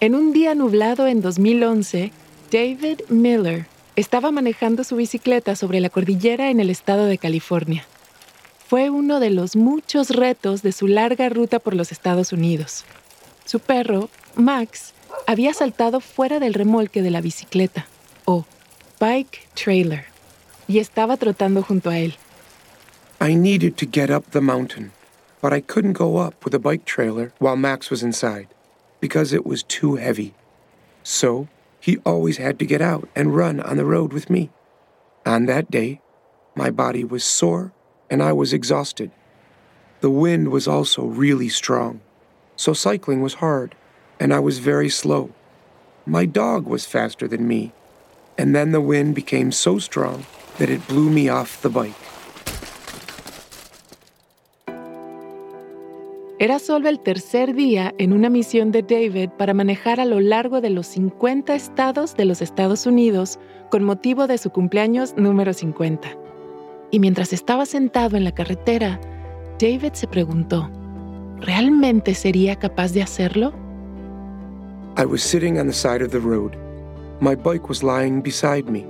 En un día nublado en 2011, David Miller estaba manejando su bicicleta sobre la cordillera en el estado de California. Fue uno de los muchos retos de su larga ruta por los Estados Unidos. Su perro, Max, había saltado fuera del remolque de la bicicleta, o bike trailer, y estaba trotando junto a él. I needed to get up the mountain, but I couldn't go up with a bike trailer while Max was inside because it was too heavy. So he always had to get out and run on the road with me. On that day, my body was sore and I was exhausted. The wind was also really strong, so cycling was hard and I was very slow. My dog was faster than me, and then the wind became so strong that it blew me off the bike. Era solo el tercer día en una misión de David para manejar a lo largo de los 50 estados de los Estados Unidos con motivo de su cumpleaños número 50. Y mientras estaba sentado en la carretera, David se preguntó, ¿realmente sería capaz de hacerlo? I was sitting on the side of the road. My bike was lying beside me,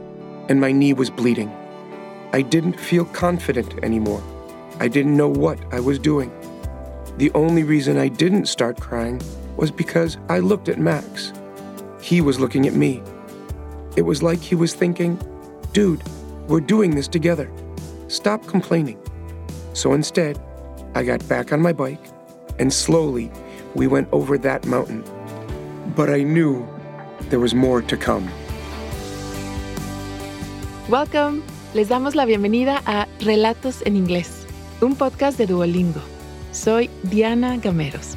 and my knee was bleeding. I didn't feel confident anymore. I didn't know what I was doing. The only reason I didn't start crying was because I looked at Max. He was looking at me. It was like he was thinking, dude, we're doing this together. Stop complaining. So instead, I got back on my bike and slowly we went over that mountain. But I knew there was more to come. Welcome. Les damos la bienvenida a Relatos en Inglés, un podcast de Duolingo. Soy Diana Gameros.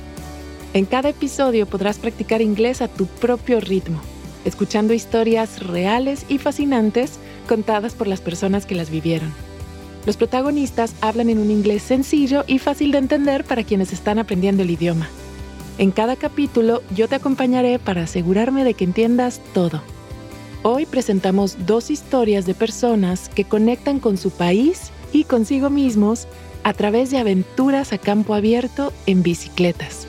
En cada episodio podrás practicar inglés a tu propio ritmo, escuchando historias reales y fascinantes contadas por las personas que las vivieron. Los protagonistas hablan en un inglés sencillo y fácil de entender para quienes están aprendiendo el idioma. En cada capítulo yo te acompañaré para asegurarme de que entiendas todo. Hoy presentamos dos historias de personas que conectan con su país y consigo mismos a través de aventuras a campo abierto en bicicletas.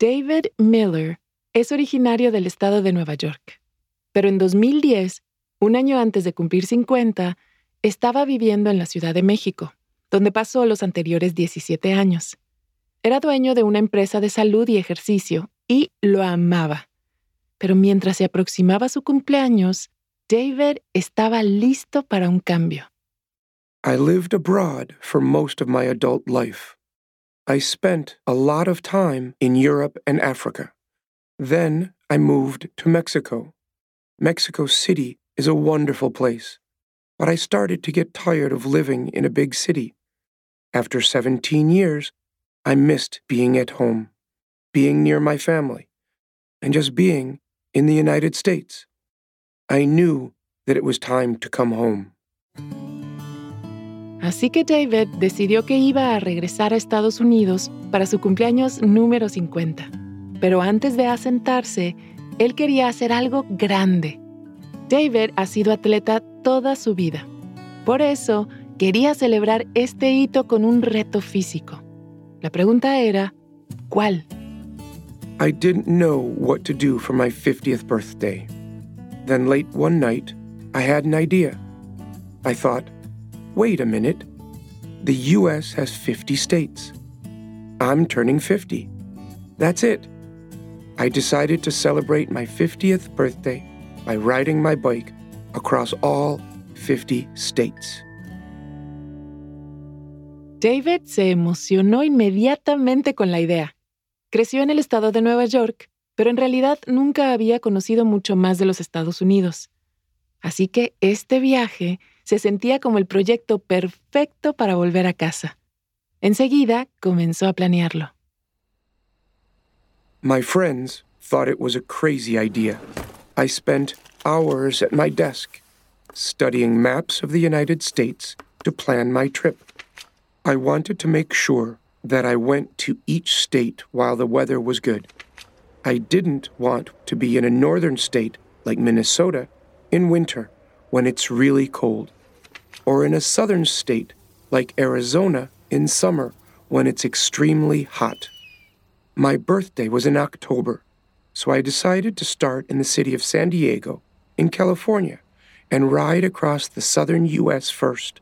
David Miller es originario del estado de Nueva York, pero en 2010, un año antes de cumplir 50, estaba viviendo en la Ciudad de México, donde pasó los anteriores 17 años. Era dueño de una empresa de salud y ejercicio y lo amaba. Pero mientras se aproximaba su cumpleaños, David estaba listo para un cambio. I lived abroad for most of my adult life. I spent a lot of time in Europe and Africa. Then I moved to Mexico. Mexico City is a wonderful place, but I started to get tired of living in a big city. After 17 years, I missed being at home, being near my family, and just being in the United States. I knew that it was time to come home. Así que David decidió que iba a regresar a Estados Unidos para su cumpleaños número 50. Pero antes de asentarse, él quería hacer algo grande. David ha sido atleta toda su vida. Por eso, quería celebrar este hito con un reto físico. La pregunta era, ¿cuál? I didn't know what to do for my 50th birthday. Then late one night, I had an idea. I thought, wait a minute. The US has 50 states. I'm turning 50. That's it. I decided to celebrate my 50th birthday by riding my bike across all 50 states. David se emocionó inmediatamente con la idea. Creció en el estado de Nueva York pero en realidad nunca había conocido mucho más de los Estados Unidos. Así que este viaje se sentía como el proyecto perfecto para volver a casa. Enseguida comenzó a planearlo. My friends thought it was a crazy idea. I spent hours at my desk studying maps of the United States to plan my trip. I wanted to make sure that I went to each state while the weather was good. I didn't want to be in a northern state like Minnesota in winter when it's really cold, or in a southern state like Arizona in summer when it's extremely hot. My birthday was in October, so I decided to start in the city of San Diego, in California, and ride across the southern U.S. first.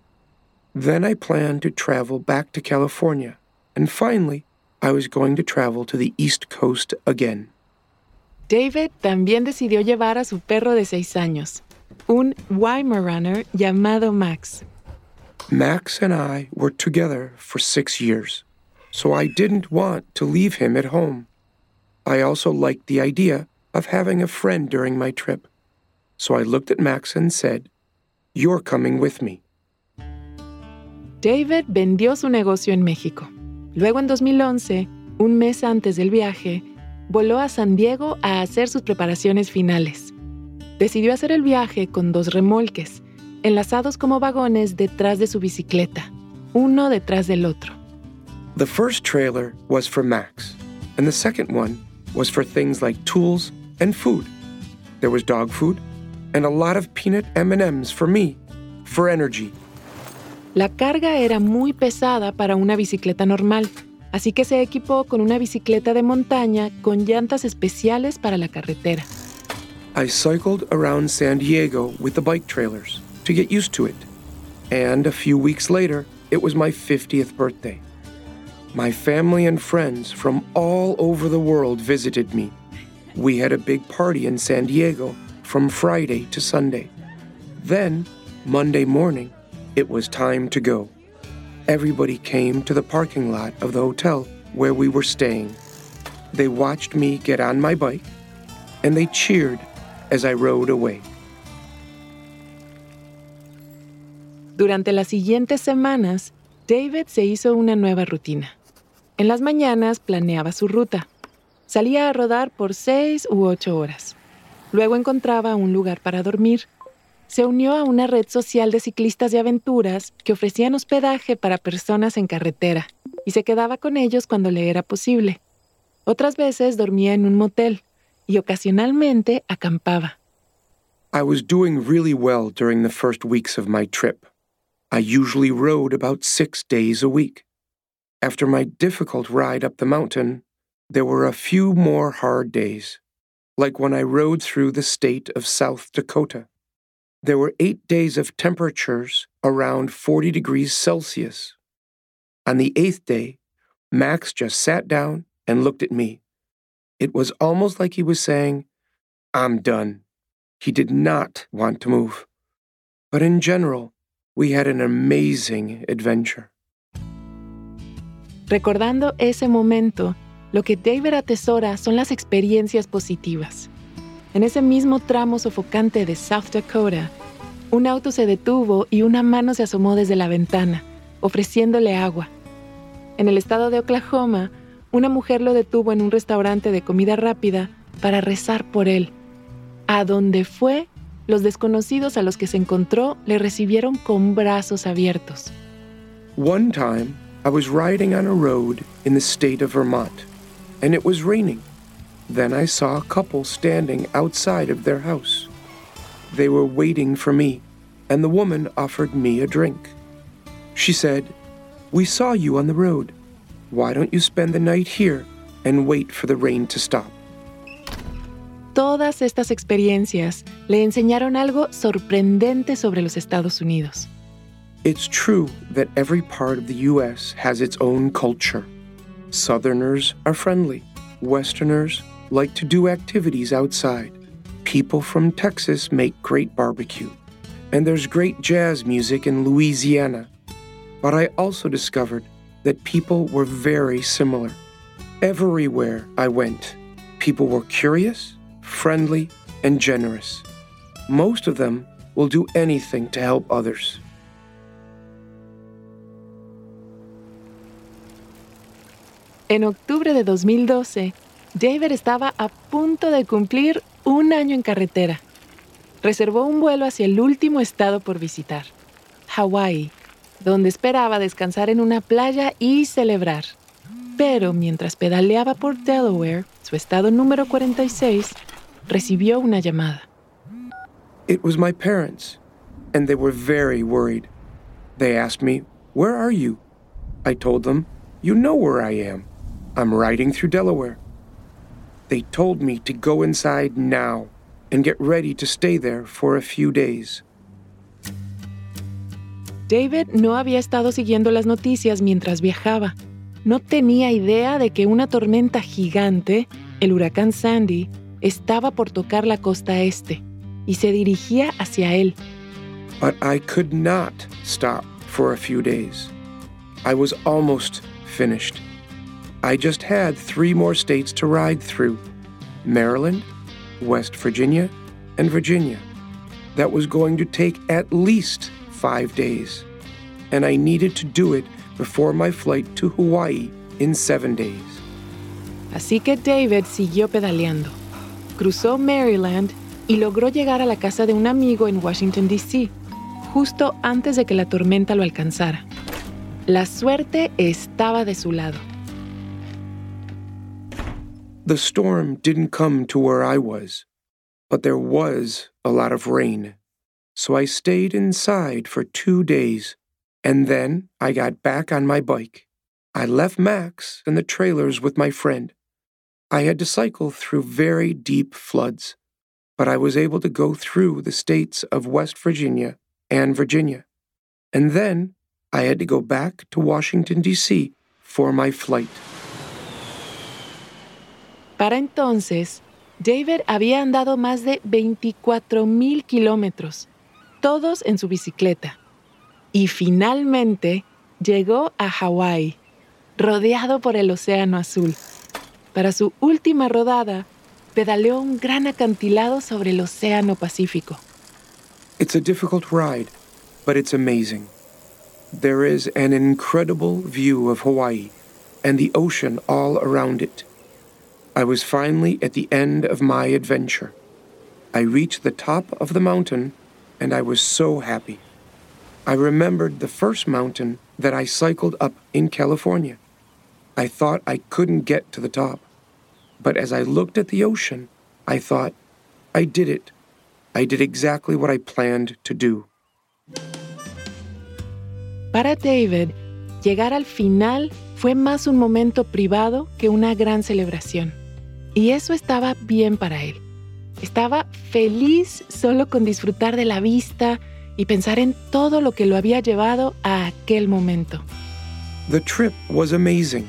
Then I planned to travel back to California, and finally, I was going to travel to the East Coast again. David también decidió llevar a su perro de seis años, un Weimaraner llamado Max. Max and I were together for six years, so I didn't want to leave him at home. I also liked the idea of having a friend during my trip, so I looked at Max and said, You're coming with me. David vendió su negocio en México. Luego en 2011, un mes antes del viaje, voló a San Diego a hacer sus preparaciones finales. Decidió hacer el viaje con dos remolques, enlazados como vagones detrás de su bicicleta, uno detrás del otro. The first trailer was for Max, and the second one was for things like tools and food. There was dog food and a lot of peanut M&Ms for me, for energy. La carga era muy pesada para una bicicleta normal, así que se equipó con una bicicleta de montaña con llantas especiales para la carretera. I cycled around San Diego with the bike trailers to get used to it. And a few weeks later, it was my 50th birthday. My family and friends from all over the world visited me. We had a big party in San Diego from Friday to Sunday. Then, Monday morning, it was time to go. Everybody came to the parking lot of the hotel where we were staying. They watched me get on my bike and they cheered as I rode away. Durante las siguientes semanas, David se hizo una nueva rutina. En las mañanas planeaba su ruta. Salía a rodar por seis u ocho horas. Luego encontraba un lugar para dormir se unió a una red social de ciclistas de aventuras que ofrecían hospedaje para personas en carretera y se quedaba con ellos cuando le era posible. Otras veces dormía en un motel y ocasionalmente acampaba. I was doing really well during the first weeks of my trip. I usually rode about six days a week. After my difficult ride up the mountain, there were a few more hard days, like when I rode through the state of South Dakota. There were eight days of temperatures around 40 degrees Celsius. On the eighth day, Max just sat down and looked at me. It was almost like he was saying, I'm done. He did not want to move. But in general, we had an amazing adventure. Recordando ese momento, lo que David atesora son las experiencias positivas. En ese mismo tramo sofocante de South Dakota, un auto se detuvo y una mano se asomó desde la ventana, ofreciéndole agua. En el estado de Oklahoma, una mujer lo detuvo en un restaurante de comida rápida para rezar por él. A donde fue, los desconocidos a los que se encontró le recibieron con brazos abiertos. One time, I was riding on a road in the state of Vermont, and it was raining. Then I saw a couple standing outside of their house. They were waiting for me, and the woman offered me a drink. She said, We saw you on the road. Why don't you spend the night here and wait for the rain to stop? Todas estas experiencias le enseñaron algo sorprendente sobre los Estados Unidos. It's true that every part of the U.S. has its own culture. Southerners are friendly. Westerners like to do activities outside. People from Texas make great barbecue. And there's great jazz music in Louisiana. But I also discovered that people were very similar. Everywhere I went, people were curious, friendly, and generous. Most of them will do anything to help others. En octubre de 2012, David estaba a punto de cumplir un año en carretera. Reservó un vuelo hacia el último estado por visitar, Hawái, donde esperaba descansar en una playa y celebrar. Pero mientras pedaleaba por Delaware, su estado número 46, recibió una llamada. It was my parents, and they were very worried. They asked me, Where are you? I told them, You know where I am. I'm riding through Delaware. They told me to go inside now and get ready to stay there for a few days. David no había estado siguiendo las noticias mientras viajaba. No tenía idea de que una tormenta gigante, el huracán Sandy, estaba por tocar la costa este y se dirigía hacia él. But I could not stop for a few days. I was almost finished. I just had three more states to ride through Maryland, West Virginia, and Virginia. That was going to take at least five days. And I needed to do it before my flight to Hawaii in seven days. Así que David siguió pedaleando. Cruzó Maryland y logró llegar a la casa de un amigo en Washington, D.C., justo antes de que la tormenta lo alcanzara. La suerte estaba de su lado. The storm didn't come to where I was, but there was a lot of rain. So I stayed inside for two days, and then I got back on my bike. I left Max and the trailers with my friend. I had to cycle through very deep floods, but I was able to go through the states of West Virginia and Virginia. And then I had to go back to Washington, D.C. for my flight. Para entonces, David había andado más de 24 mil kilómetros, todos en su bicicleta. Y finalmente llegó a Hawái, rodeado por el Océano Azul. Para su última rodada, pedaleó un gran acantilado sobre el Océano Pacífico. It's a difficult ride, but it's amazing. There is an incredible view of Hawaii and the ocean all around it. I was finally at the end of my adventure. I reached the top of the mountain and I was so happy. I remembered the first mountain that I cycled up in California. I thought I couldn't get to the top. But as I looked at the ocean, I thought, I did it. I did exactly what I planned to do. Para David, llegar al final fue más un momento privado que una gran celebración. Y eso estaba bien para él. Estaba feliz solo con disfrutar de la vista y pensar en todo lo que lo había llevado a aquel momento. The trip was amazing,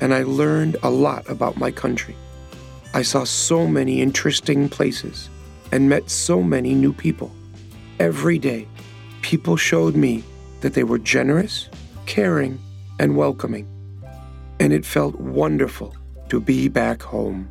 and I learned a lot about my country. I saw so many interesting places and met so many new people. Every day, people showed me that they were generous, caring, and welcoming. And it felt wonderful to be back home.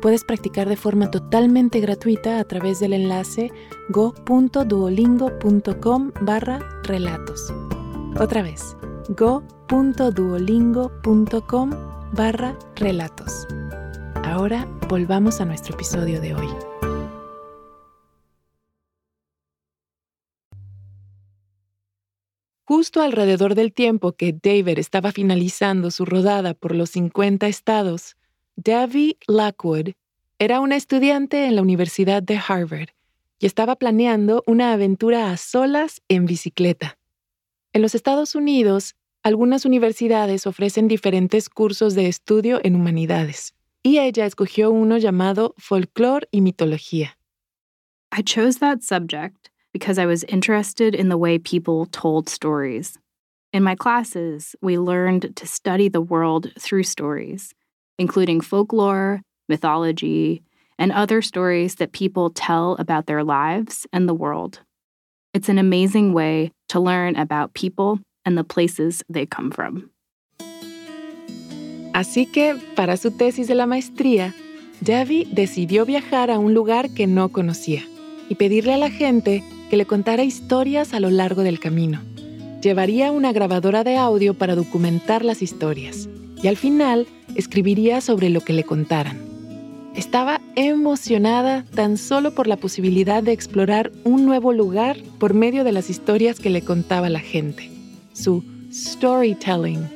puedes practicar de forma totalmente gratuita a través del enlace go.duolingo.com barra relatos. Otra vez, go.duolingo.com barra relatos. Ahora volvamos a nuestro episodio de hoy. Justo alrededor del tiempo que David estaba finalizando su rodada por los 50 estados, Davy Lockwood era una estudiante en la Universidad de Harvard y estaba planeando una aventura a solas en bicicleta. En los Estados Unidos, algunas universidades ofrecen diferentes cursos de estudio en humanidades, y ella escogió uno llamado Folklore y Mitología. I chose that subject because I was interested in the way people told stories. In my classes, we learned to study the world through stories, including folklore, mythology, and other stories that people tell about their lives and the world. It's an amazing way to learn about people and the places they come from. Así que, para su tesis de la maestría, Debbie decidió viajar a un lugar que no conocía y pedirle a la gente que le contara historias a lo largo del camino. Llevaría una grabadora de audio para documentar las historias y al final escribiría sobre lo que le contaran. Estaba emocionada tan solo por la posibilidad de explorar un nuevo lugar por medio de las historias que le contaba la gente. Su storytelling.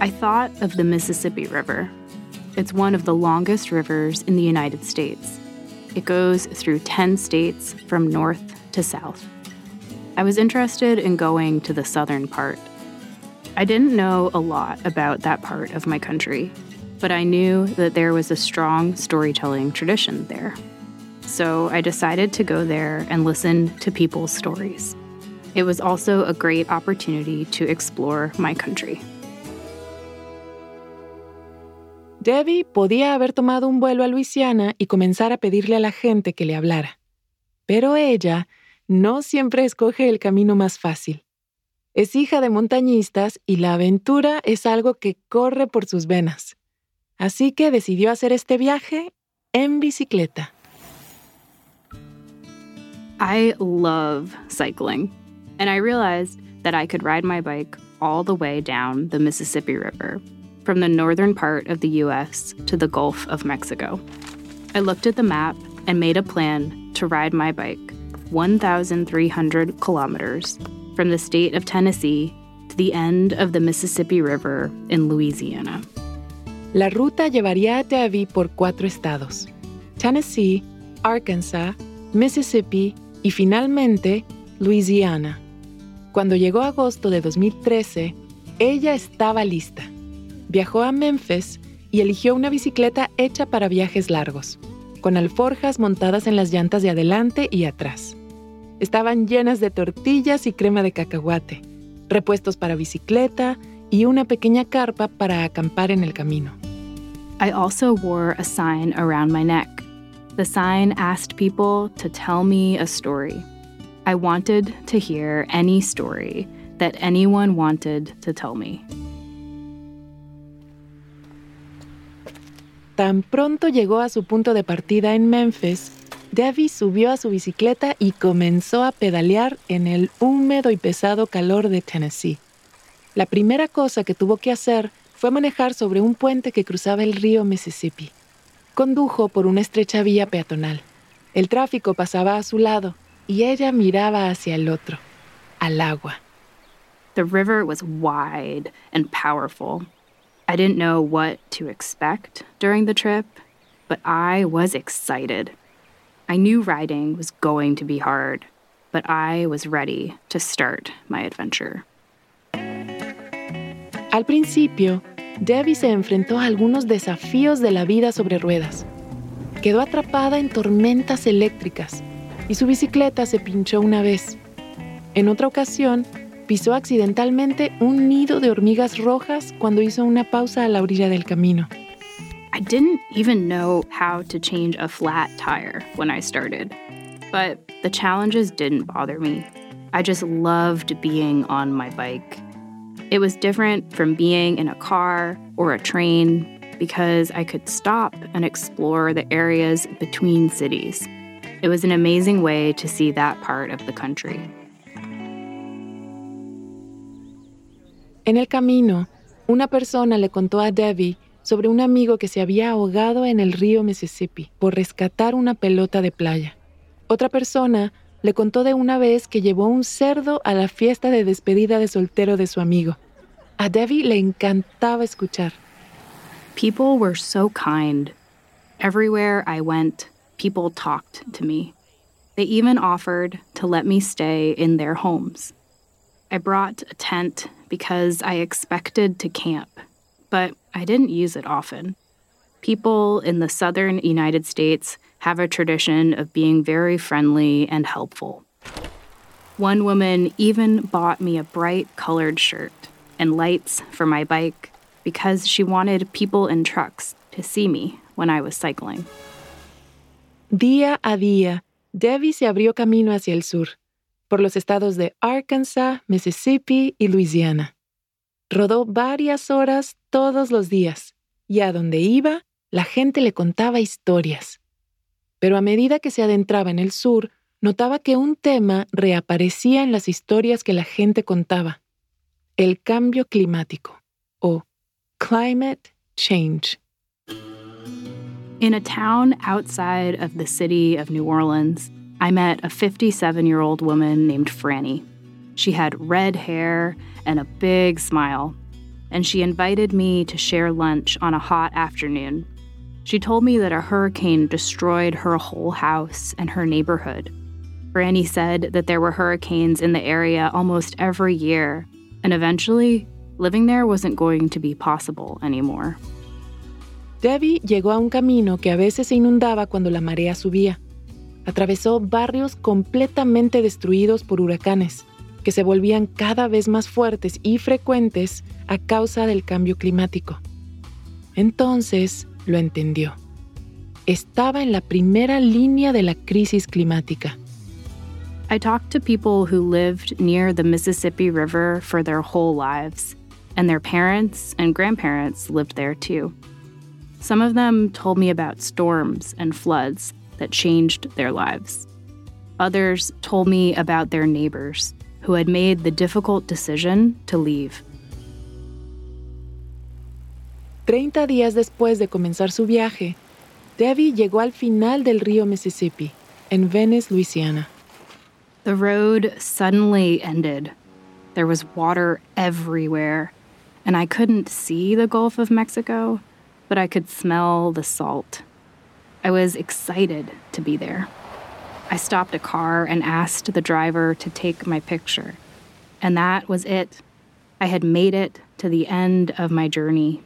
I thought of the Mississippi River. It's one of the longest rivers in the United States. It goes through 10 states from north to south. I was interested in going to the southern part. I didn't know a lot about that part of my country, but I knew that there was a strong storytelling tradition there. So I decided to go there and listen to people's stories. It was also a great opportunity to explore my country. Debbie podía haber tomado un vuelo a Luisiana y comenzar a pedirle a la gente que le hablara. Pero ella no siempre escoge el camino más fácil. Es hija de montañistas y la aventura es algo que corre por sus venas. Así que decidió hacer este viaje en bicicleta. I love cycling, and I realized that I could ride my bike all the way down the Mississippi River, from the northern part of the US to the Gulf of Mexico. I looked at the map and made a plan to ride my bike 1,300 kilometers from the state of Tennessee to the end of the Mississippi River in Louisiana. La ruta llevaría a Debbie por cuatro estados: Tennessee, Arkansas, Mississippi y finalmente Louisiana. Cuando llegó agosto de 2013, ella estaba lista. Viajó a Memphis y eligió una bicicleta hecha para viajes largos, con alforjas montadas en las llantas de adelante y atrás. Estaban llenas de tortillas y crema de cacahuate, repuestos para bicicleta y una pequeña carpa para acampar en el camino. I also wore a sign around my neck. The sign asked people to tell me a story. I wanted to hear any story that anyone wanted to tell me. Tan pronto llegó a su punto de partida en Memphis, Debbie subió a su bicicleta y comenzó a pedalear en el húmedo y pesado calor de Tennessee. La primera cosa que tuvo que hacer fue manejar sobre un puente que cruzaba el río Mississippi. Condujo por una estrecha vía peatonal. El tráfico pasaba a su lado y ella miraba hacia el otro, al agua. The river was wide and powerful. I didn't know what to expect during the trip, but I was excited. I knew riding was going to be hard, but I was ready to start my adventure. Al principio, Debbie se enfrentó a algunos desafíos de la vida sobre ruedas. Quedó atrapada en tormentas eléctricas y su bicicleta se pinchó una vez. En otra ocasión, pisó accidentalmente un nido de hormigas rojas cuando hizo una pausa a la orilla del camino. I didn't even know how to change a flat tire when I started, but the challenges didn't bother me. I just loved being on my bike. It was different from being in a car or a train because I could stop and explore the areas between cities. It was an amazing way to see that part of the country. En el camino, una persona le contó a Debbie sobre un amigo que se había ahogado en el río Mississippi por rescatar una pelota de playa. Otra persona le contó de una vez que llevó un cerdo a la fiesta de despedida de soltero de su amigo. A Debbie le encantaba escuchar. People were so kind. Everywhere I went, people talked to me. They even offered to let me stay in their homes. I brought a tent because I expected to camp, but I didn't use it often. People in the southern United States have a tradition of being very friendly and helpful. One woman even bought me a bright colored shirt and lights for my bike because she wanted people in trucks to see me when I was cycling. Día a día, Debbie se abrió camino hacia el sur, por los estados de Arkansas, Mississippi y Louisiana. Rodó varias horas todos los días, y a donde iba, la gente le contaba historias. Pero a medida que se adentraba en el sur, notaba que un tema reaparecía en las historias que la gente contaba. El cambio climático o climate change. In a town outside of the city of New Orleans, I met a 57 year old woman named Franny. She had red hair and a big smile, and she invited me to share lunch on a hot afternoon. She told me that a hurricane destroyed her whole house and her neighborhood. Franny said that there were hurricanes in the area almost every year, and eventually, living there wasn't going to be possible anymore. Debbie llegó a un camino que a veces se inundaba cuando la marea subía. Atravesó barrios completamente destruidos por huracanes, que se volvían cada vez más fuertes y frecuentes a causa del cambio climático. Entonces lo entendió. Estaba en la primera línea de la crisis climática. I talked to people who lived near the Mississippi River for their whole lives, and their parents and grandparents lived there too. Some of them told me about storms and floods that changed their lives. Others told me about their neighbors who had made the difficult decision to leave. Treinta días después de comenzar su viaje, Debbie llegó al final del río Mississippi, en Venice, Louisiana. The road suddenly ended. There was water everywhere, and I couldn't see the Gulf of Mexico, but I could smell the salt. I was excited to be there. I stopped a car and asked the driver to take my picture. And that was it. I had made it to the end of my journey.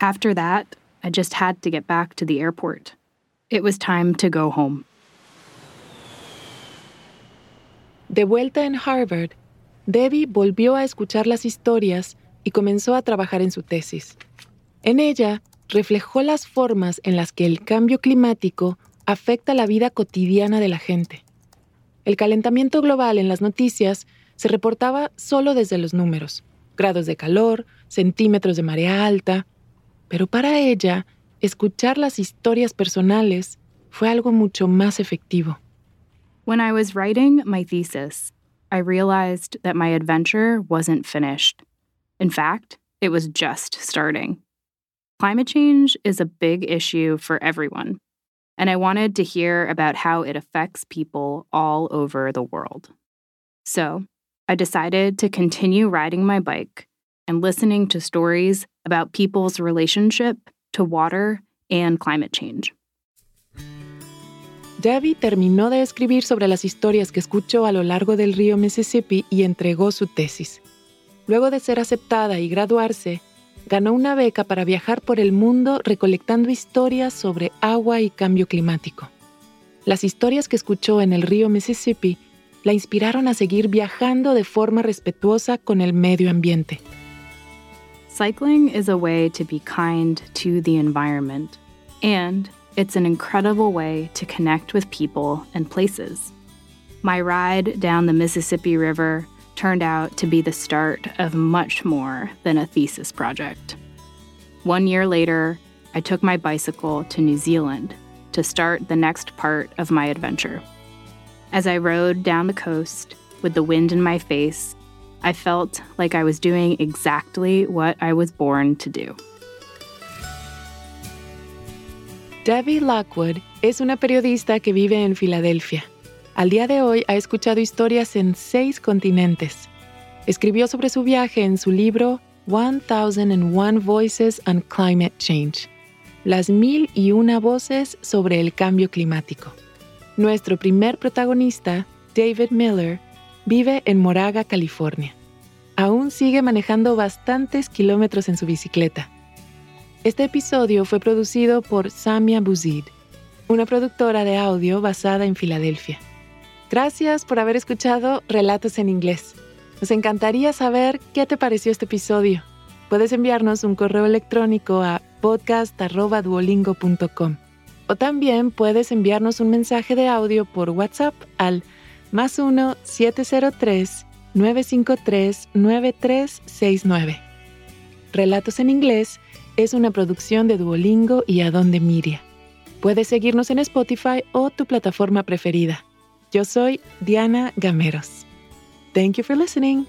After that, I just had to get back to the airport. It was time to go home. De vuelta en Harvard, Debbie volvió a escuchar las historias y comenzó a trabajar en su tesis. En ella, reflejó las formas en las que el cambio climático afecta la vida cotidiana de la gente. El calentamiento global en las noticias se reportaba solo desde los números, grados de calor, centímetros de marea alta, pero para ella, escuchar las historias personales fue algo mucho más efectivo. When I was writing my thesis, I realized that my adventure wasn't finished. In fact, it was just starting. Climate change is a big issue for everyone, and I wanted to hear about how it affects people all over the world. So, I decided to continue riding my bike and listening to stories about people's relationship to water and climate change. Debbie terminó de escribir sobre las historias que escuchó a lo largo del río Mississippi y entregó su tesis. Luego de ser aceptada y graduarse, ganó una beca para viajar por el mundo recolectando historias sobre agua y cambio climático. Las historias que escuchó en el río Mississippi la inspiraron a seguir viajando de forma respetuosa con el medio ambiente. Cycling is a way to be kind to the environment, and it's an incredible way to connect with people and places. My ride down the Mississippi River turned out to be the start of much more than a thesis project. One year later, I took my bicycle to New Zealand to start the next part of my adventure. As I rode down the coast with the wind in my face, I felt like I was doing exactly what I was born to do. Debbie Lockwood es una periodista que vive en Filadelfia. Al día de hoy ha escuchado historias en seis continentes. Escribió sobre su viaje en su libro 1001 Voices on Climate Change, las mil y una voces sobre el cambio climático. Nuestro primer protagonista, David Miller, vive en Moraga, California. Aún sigue manejando bastantes kilómetros en su bicicleta. Este episodio fue producido por Samia Buzid, una productora de audio basada en Filadelfia. Gracias por haber escuchado Relatos en Inglés. Nos encantaría saber qué te pareció este episodio. Puedes enviarnos un correo electrónico a podcast.duolingo.com o también puedes enviarnos un mensaje de audio por WhatsApp al más 1-703-953-9369. Relatos en Inglés es una producción de Duolingo y Adonde Miria. Puedes seguirnos en Spotify o tu plataforma preferida. Yo soy Diana Gameros. Thank you for listening.